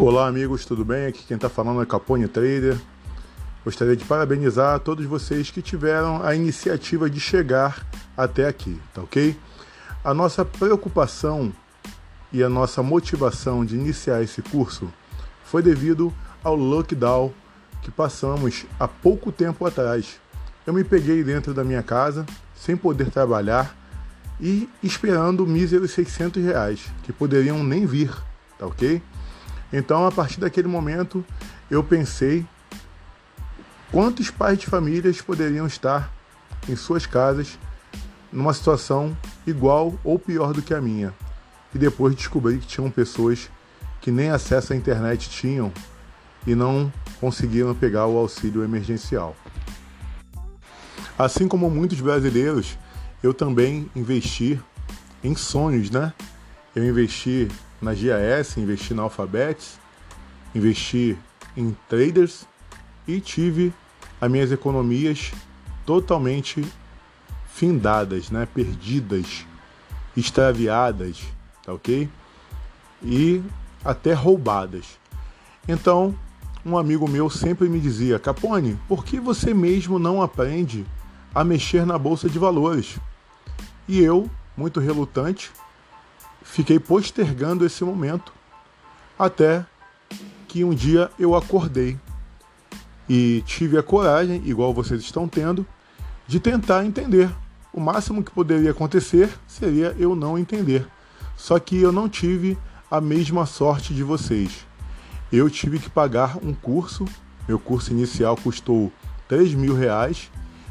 Olá amigos, tudo bem? Aqui quem está falando é Capone Trader. Gostaria de parabenizar todos vocês que tiveram a iniciativa de chegar até aqui, tá ok? A nossa preocupação e a nossa motivação de iniciar esse curso foi devido ao lockdown que passamos há pouco tempo atrás. Eu me peguei dentro da minha casa sem poder trabalhar e esperando míseros 600 reais, que poderiam nem vir, tá ok? Então, a partir daquele momento, eu pensei quantos pais de famílias poderiam estar em suas casas numa situação igual ou pior do que a minha. E depois descobri que tinham pessoas que nem acesso à internet tinham e não conseguiram pegar o auxílio emergencial. Assim como muitos brasileiros, eu também investi em sonhos, né? Eu investi na GAS, investi na Alphabets, investi em traders e tive as minhas economias totalmente findadas, né? perdidas, extraviadas, tá ok? E até roubadas. Então, um amigo meu sempre me dizia: Capone, por que você mesmo não aprende a mexer na bolsa de valores? E eu, muito relutante, fiquei postergando esse momento até que um dia eu acordei e tive a coragem, igual vocês estão tendo, de tentar entender. O máximo que poderia acontecer seria eu não entender. Só que eu não tive a mesma sorte de vocês. Eu tive que pagar um curso. Meu curso inicial custou 3 mil reais.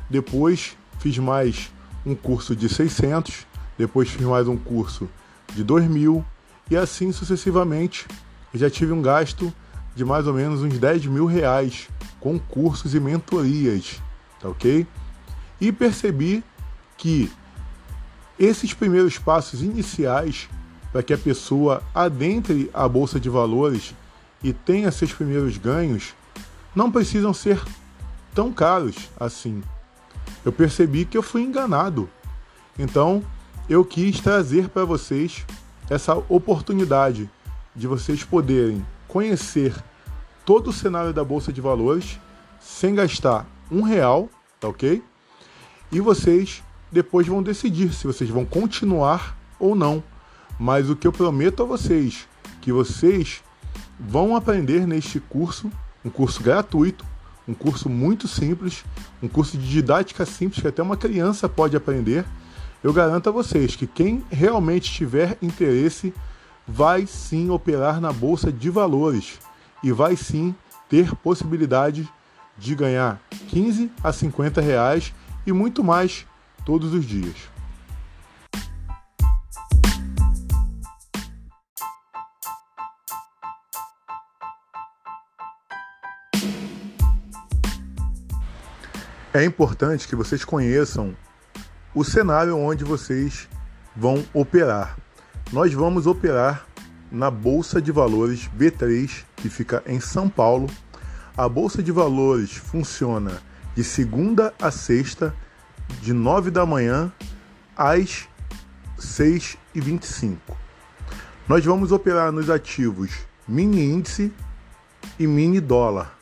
Depois fiz mais um curso de 600. Depois fiz mais um curso de 2 mil e assim sucessivamente. Eu já tive um gasto de mais ou menos uns 10 mil reais com cursos e mentorias, tá ok? E percebi que esses primeiros passos iniciais para que a pessoa adentre a bolsa de valores e tenha seus primeiros ganhos não precisam ser tão caros assim. Eu percebi que eu fui enganado. Então, eu quis trazer para vocês essa oportunidade de vocês poderem conhecer todo o cenário da Bolsa de Valores sem gastar um real, tá ok? E vocês depois vão decidir se vocês vão continuar ou não. Mas o que eu prometo a vocês, que vocês vão aprender neste curso, um curso gratuito, um curso muito simples, um curso de didática simples que até uma criança pode aprender eu garanto a vocês que quem realmente tiver interesse vai sim operar na bolsa de valores e vai sim ter possibilidade de ganhar 15 a 50 reais e muito mais todos os dias. É importante que vocês conheçam o cenário onde vocês vão operar. Nós vamos operar na Bolsa de Valores B3, que fica em São Paulo. A Bolsa de Valores funciona de segunda a sexta, de 9 da manhã às 6 e 25. Nós vamos operar nos ativos mini índice e mini dólar.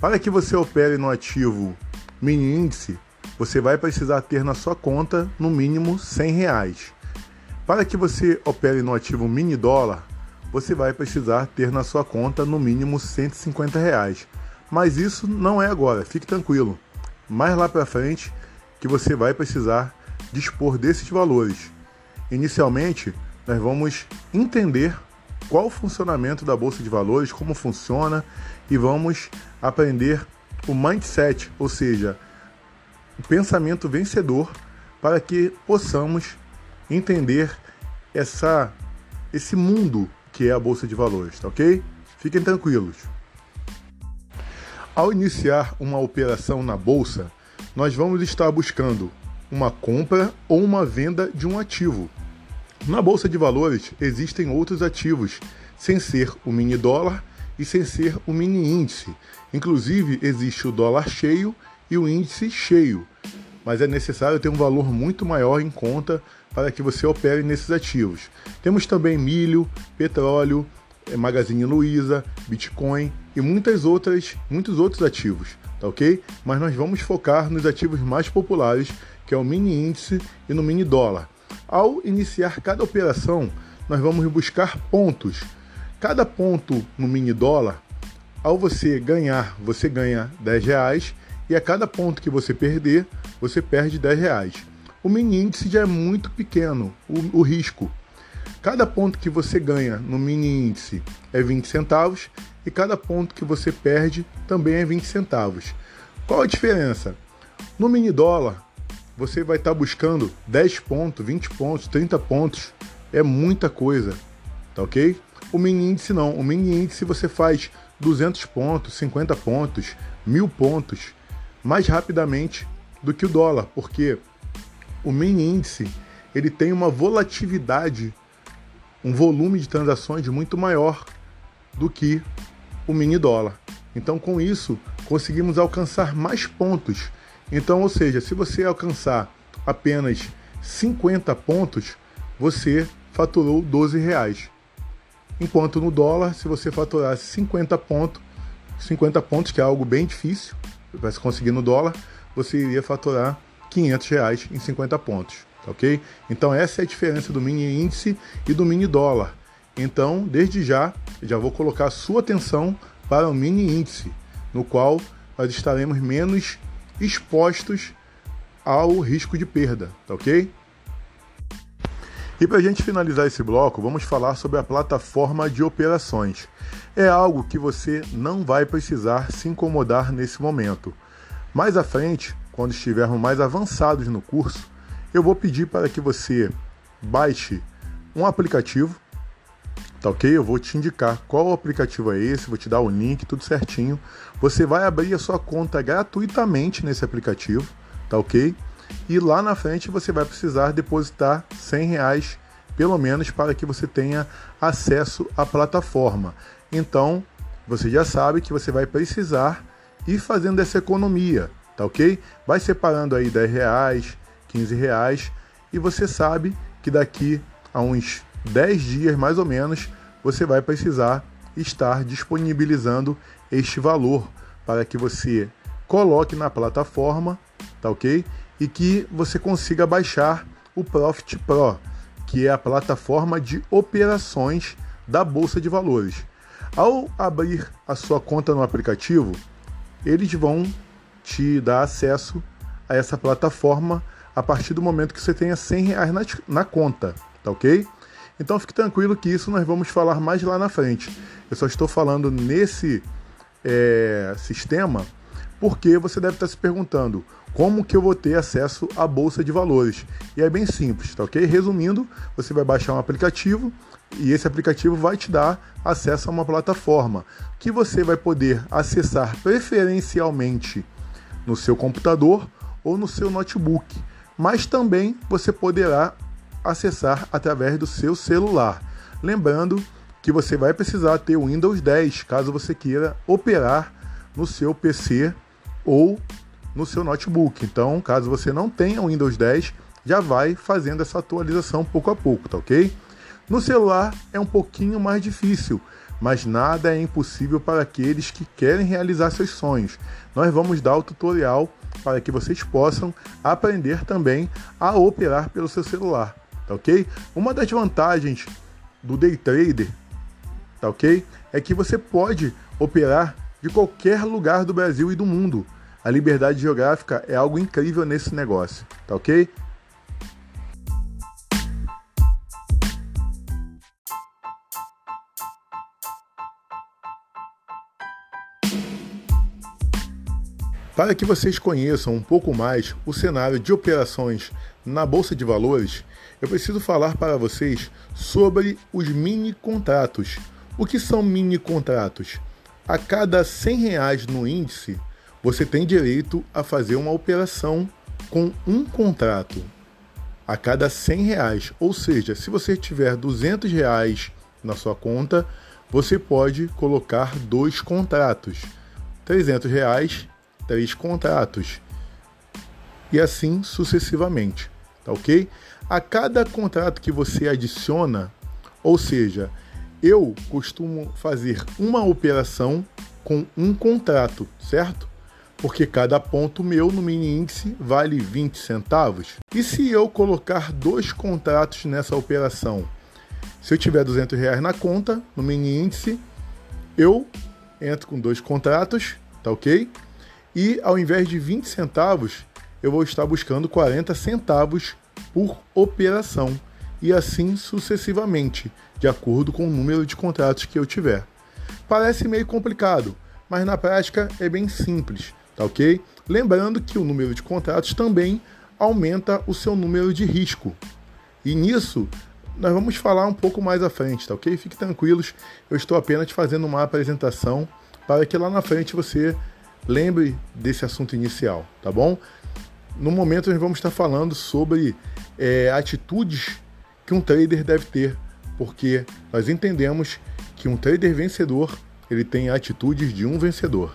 Para que você opere no ativo mini índice, você vai precisar ter na sua conta no mínimo 100 reais. Para que você opere no ativo mini dólar, você vai precisar ter na sua conta no mínimo 150 reais. Mas isso não é agora, fique tranquilo. Mais lá para frente que você vai precisar dispor desses valores. Inicialmente, nós vamos entender qual o funcionamento da bolsa de valores, como funciona e vamos aprender o mindset, ou seja, o pensamento vencedor para que possamos entender essa, esse mundo que é a Bolsa de Valores, tá ok? Fiquem tranquilos. Ao iniciar uma operação na Bolsa, nós vamos estar buscando uma compra ou uma venda de um ativo. Na Bolsa de Valores existem outros ativos, sem ser o mini dólar e sem ser o mini índice. Inclusive, existe o dólar cheio e o índice cheio, mas é necessário ter um valor muito maior em conta para que você opere nesses ativos. Temos também milho, petróleo, é, Magazine Luiza, Bitcoin e muitas outras, muitos outros ativos, tá ok? Mas nós vamos focar nos ativos mais populares, que é o mini índice e no mini dólar. Ao iniciar cada operação, nós vamos buscar pontos. Cada ponto no mini dólar, ao você ganhar, você ganha 10 reais e a cada ponto que você perder, você perde 10 reais. O mini índice já é muito pequeno, o, o risco. Cada ponto que você ganha no mini índice é 20 centavos e cada ponto que você perde também é 20 centavos. Qual a diferença? No mini dólar, você vai estar buscando 10 pontos, 20 pontos, 30 pontos. É muita coisa, tá ok? O mini índice não. O mini índice você faz 200 pontos, 50 pontos, 1000 pontos mais rapidamente do que o dólar, porque o mini índice ele tem uma volatilidade um volume de transações muito maior do que o mini dólar. Então, com isso, conseguimos alcançar mais pontos. Então, ou seja, se você alcançar apenas 50 pontos, você faturou 12 reais. Enquanto no dólar, se você faturasse 50 pontos, 50 pontos, que é algo bem difícil para se conseguir no dólar, você iria faturar 500 reais em 50 pontos ok? Então essa é a diferença do mini índice e do mini dólar. Então, desde já, já vou colocar sua atenção para o mini índice, no qual nós estaremos menos expostos ao risco de perda, tá ok? E para a gente finalizar esse bloco, vamos falar sobre a plataforma de operações. É algo que você não vai precisar se incomodar nesse momento. Mais à frente, quando estivermos mais avançados no curso, eu vou pedir para que você baixe um aplicativo, tá ok? Eu vou te indicar qual aplicativo é esse, vou te dar o link, tudo certinho. Você vai abrir a sua conta gratuitamente nesse aplicativo, tá ok? E lá na frente você vai precisar depositar 100 reais pelo menos para que você tenha acesso à plataforma. Então, você já sabe que você vai precisar ir fazendo essa economia, tá ok? Vai separando aí 10 reais, 15 reais e você sabe que daqui a uns 10 dias mais ou menos você vai precisar estar disponibilizando este valor para que você coloque na plataforma, tá ok? E que você consiga baixar o Profit Pro, que é a plataforma de operações da Bolsa de Valores. Ao abrir a sua conta no aplicativo, eles vão te dar acesso a essa plataforma a partir do momento que você tenha 100 reais na, na conta, tá ok? Então fique tranquilo que isso nós vamos falar mais lá na frente. Eu só estou falando nesse é, sistema porque você deve estar se perguntando como que eu vou ter acesso à bolsa de valores. E é bem simples, tá ok? Resumindo, você vai baixar um aplicativo e esse aplicativo vai te dar acesso a uma plataforma que você vai poder acessar preferencialmente no seu computador ou no seu notebook mas também você poderá acessar através do seu celular. Lembrando que você vai precisar ter o Windows 10 caso você queira operar no seu PC ou no seu notebook. Então, caso você não tenha o Windows 10, já vai fazendo essa atualização pouco a pouco, tá ok? No celular é um pouquinho mais difícil, mas nada é impossível para aqueles que querem realizar seus sonhos. Nós vamos dar o tutorial para que vocês possam aprender também a operar pelo seu celular, tá ok? Uma das vantagens do day trader, tá ok? É que você pode operar de qualquer lugar do Brasil e do mundo. A liberdade geográfica é algo incrível nesse negócio, tá ok? Para que vocês conheçam um pouco mais o cenário de operações na Bolsa de Valores, eu preciso falar para vocês sobre os mini contratos. O que são mini contratos? A cada 100 reais no índice, você tem direito a fazer uma operação com um contrato. A cada 100 reais, ou seja, se você tiver 200 reais na sua conta, você pode colocar dois contratos. 300 reais três contratos. E assim sucessivamente, tá ok? A cada contrato que você adiciona, ou seja, eu costumo fazer uma operação com um contrato, certo? Porque cada ponto meu no mini índice vale 20 centavos. E se eu colocar dois contratos nessa operação? Se eu tiver 200 reais na conta, no mini índice, eu entro com dois contratos, tá ok? E ao invés de 20 centavos, eu vou estar buscando 40 centavos por operação e assim sucessivamente, de acordo com o número de contratos que eu tiver. Parece meio complicado, mas na prática é bem simples, tá ok? Lembrando que o número de contratos também aumenta o seu número de risco. E nisso nós vamos falar um pouco mais à frente, tá ok? Fique tranquilos, eu estou apenas fazendo uma apresentação para que lá na frente você lembre desse assunto inicial, tá bom? No momento nós vamos estar falando sobre é, atitudes que um trader deve ter, porque nós entendemos que um trader vencedor ele tem atitudes de um vencedor.